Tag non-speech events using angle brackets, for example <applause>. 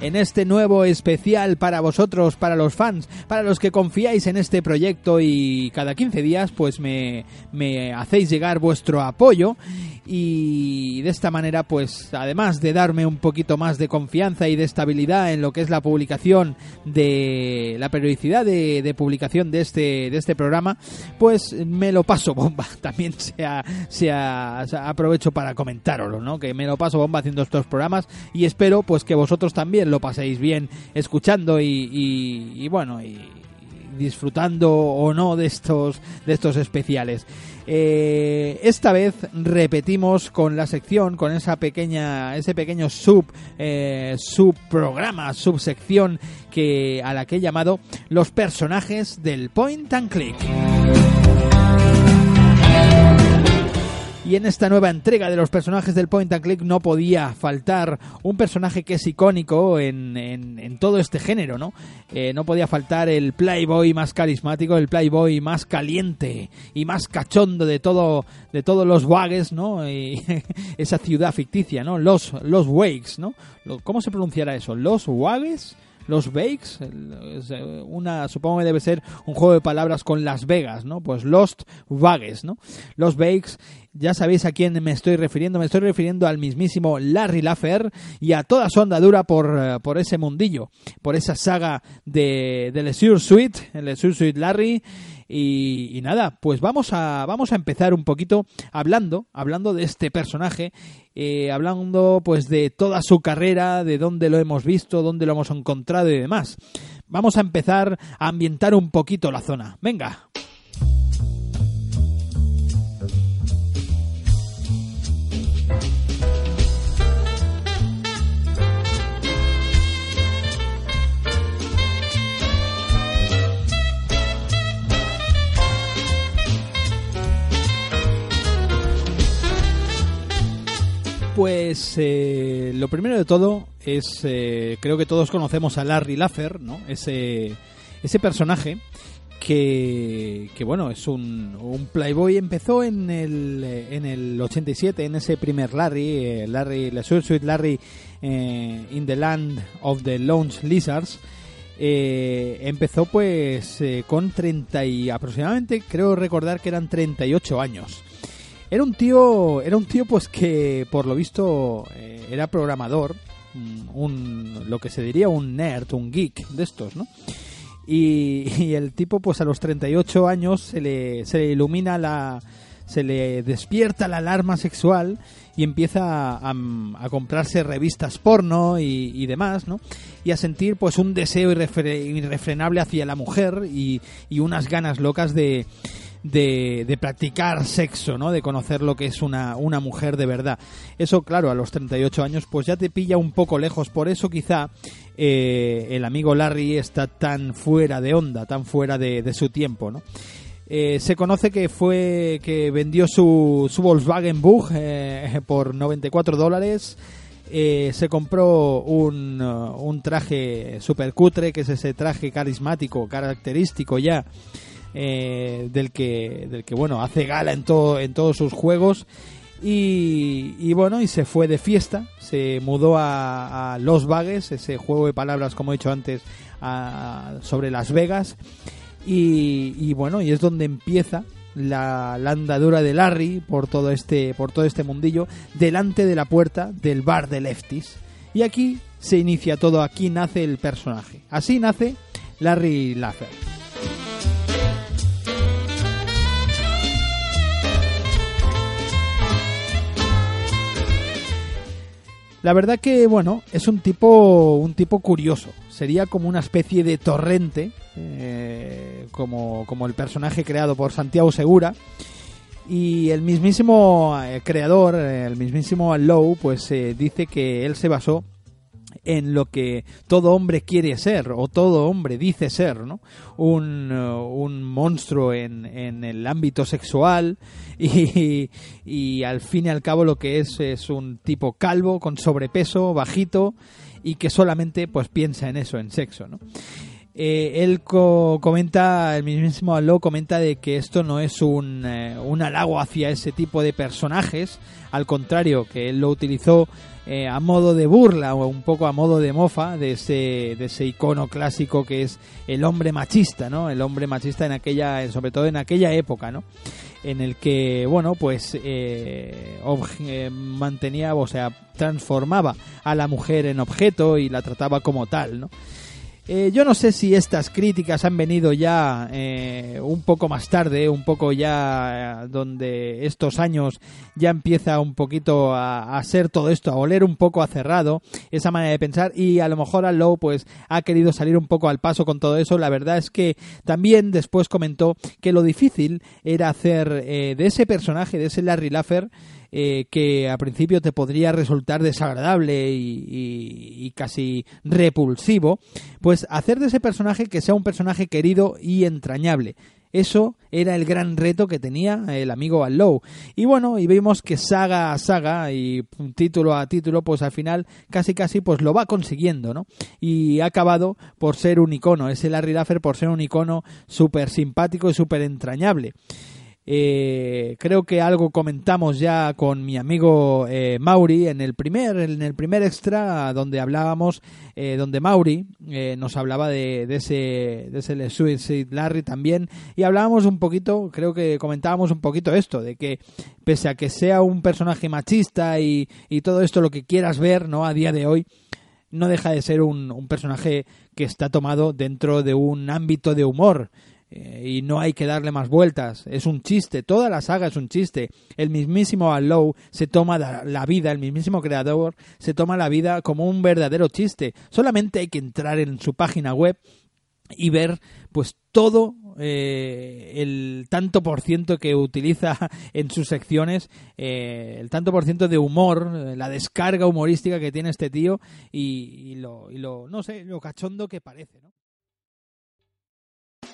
en este nuevo especial para vosotros, para los fans, para los que confiáis en este proyecto y cada 15 días pues me, me hacéis llegar vuestro apoyo. Y de esta manera pues además de darme un poquito más de confianza y de estabilidad en lo que es la publicación de la periodicidad de, publicación de este de este programa pues me lo paso bomba. <laughs> También sea, sea, aprovecho para comentároslo no que me lo paso bomba haciendo estos programas y espero pues que vosotros también lo paséis bien escuchando y, y bueno y disfrutando o no de estos de estos especiales eh, esta vez repetimos con la sección, con esa pequeña, ese pequeño sub, eh, subprograma, subsección que a la que he llamado los personajes del Point and Click. Y en esta nueva entrega de los personajes del Point and Click no podía faltar un personaje que es icónico en, en, todo este género, ¿no? Eh, no podía faltar el Playboy más carismático, el Playboy más caliente y más cachondo de todo de todos los Wags, ¿no? <laughs> Esa ciudad ficticia, ¿no? Los los Wakes, ¿no? ¿Cómo se pronunciará eso? Los Wags los Bakes, una, supongo que debe ser un juego de palabras con Las Vegas, ¿no? Pues Lost Vegas, ¿no? Los Bakes, ya sabéis a quién me estoy refiriendo, me estoy refiriendo al mismísimo Larry Laffer y a toda su andadura por, eh, por ese mundillo, por esa saga de, de Leisure Suite, el Leisure Suite Larry y, nada, pues vamos a, vamos a empezar un poquito hablando, hablando de este personaje, eh, hablando pues de toda su carrera, de dónde lo hemos visto, dónde lo hemos encontrado y demás. Vamos a empezar a ambientar un poquito la zona. Venga. Pues eh, lo primero de todo es, eh, creo que todos conocemos a Larry Laffer, ¿no? Ese, ese personaje que, que, bueno, es un, un, Playboy, empezó en el, en el 87, en ese primer Larry, eh, Larry, la Suite Larry in the Land of the Launch Lizards, empezó pues con 30 y aproximadamente, creo recordar que eran 38 años. Era un tío, era un tío pues que por lo visto eh, era programador, mm, un, lo que se diría un nerd, un geek de estos, ¿no? Y, el tipo pues a los 38 años se le, se le ilumina la, se le despierta la alarma sexual y empieza a, a comprarse revistas porno y, y, demás, ¿no? Y a sentir pues un deseo irrefrenable hacia la mujer y, y unas ganas locas de, de, practicar sexo, ¿no? De conocer lo que es una, una mujer de verdad. Eso, claro, a los 38 años, pues ya te pilla un poco lejos. Por eso quizá eh, el amigo Larry está tan fuera de onda, tan fuera de, su tiempo, ¿no? Eh, se conoce que fue que vendió su, su Volkswagen Bug eh, por 94 dólares. se compró un, un traje super cutre, que es ese traje carismático, característico ya eh, del que del que bueno hace gala en todo en todos sus juegos. Y, bueno y se fue de fiesta se mudó a, Los Vagues ese juego de palabras como he dicho antes sobre Las Vegas. Y, bueno y es donde empieza la, la, andadura de Larry por todo este por todo este mundillo delante de la puerta del bar de Lefties. Y aquí se inicia todo aquí nace el personaje. Así nace Larry Laffer La verdad que, bueno, es un tipo, un tipo curioso. Sería como una especie de torrente, eh, como, como el personaje creado por Santiago Segura. Y el mismísimo eh, creador, el mismísimo Lowe, pues eh, dice que él se basó en lo que todo hombre quiere ser o todo hombre dice ser, ¿no? Un, uh, un monstruo en, en, el ámbito sexual <laughs> y, y, al fin y al cabo lo que es es un tipo calvo, con sobrepeso, bajito y que solamente pues piensa en eso, en sexo, ¿no? Eh, él comenta, el mismísimo Aló comenta de que esto no es un, eh, un halago hacia ese tipo de personajes, al contrario, que él lo utilizó eh, a modo de burla o un poco a modo de mofa de ese, de ese icono clásico que es el hombre machista, ¿no? El hombre machista en aquella, sobre todo en aquella época, ¿no? En el que, bueno, pues mantenía, o sea, transformaba a la mujer en objeto y la trataba como tal, ¿no? Eh, yo no sé si estas críticas han venido ya eh, un poco más tarde, un poco ya eh, donde estos años ya empieza un poquito a, ser todo esto, a oler un poco a cerrado, esa manera de pensar y a lo mejor al Low pues ha querido salir un poco al paso con todo eso. La verdad es que también después comentó que lo difícil era hacer de ese personaje, de ese Larry Laffer, eh, que a principio te podría resultar desagradable y, casi repulsivo, pues hacer de ese personaje que sea un personaje querido y entrañable. Eso era el gran reto que tenía el amigo Allow. Y bueno, y vimos que saga a saga y título a título, pues al final casi casi pues lo va consiguiendo, ¿no? Y ha acabado por ser un icono, ese Larry Duffer por ser un icono súper simpático y súper entrañable. Eh, creo que algo comentamos ya con mi amigo eh, Mauri en el primer en el primer extra donde hablábamos eh, donde Mauri nos hablaba de, ese de ese Suicide Larry también. Y hablábamos un poquito creo que comentábamos un poquito esto de que pese a que sea un personaje machista y, y todo esto lo que quieras ver no a día de hoy no deja de ser un, un personaje que está tomado dentro de un ámbito de humor eh, y no hay que darle más vueltas. Es un chiste, toda la saga es un chiste. El mismísimo Allow se toma la vida, el mismísimo creador se toma la vida como un verdadero chiste. Solamente hay que entrar en su página web y ver pues todo eh, el tanto por ciento que utiliza <laughs> en sus secciones, eh, el tanto por ciento de humor, la descarga humorística que tiene este tío y, lo, y lo, no sé, lo cachondo que parece, ¿no?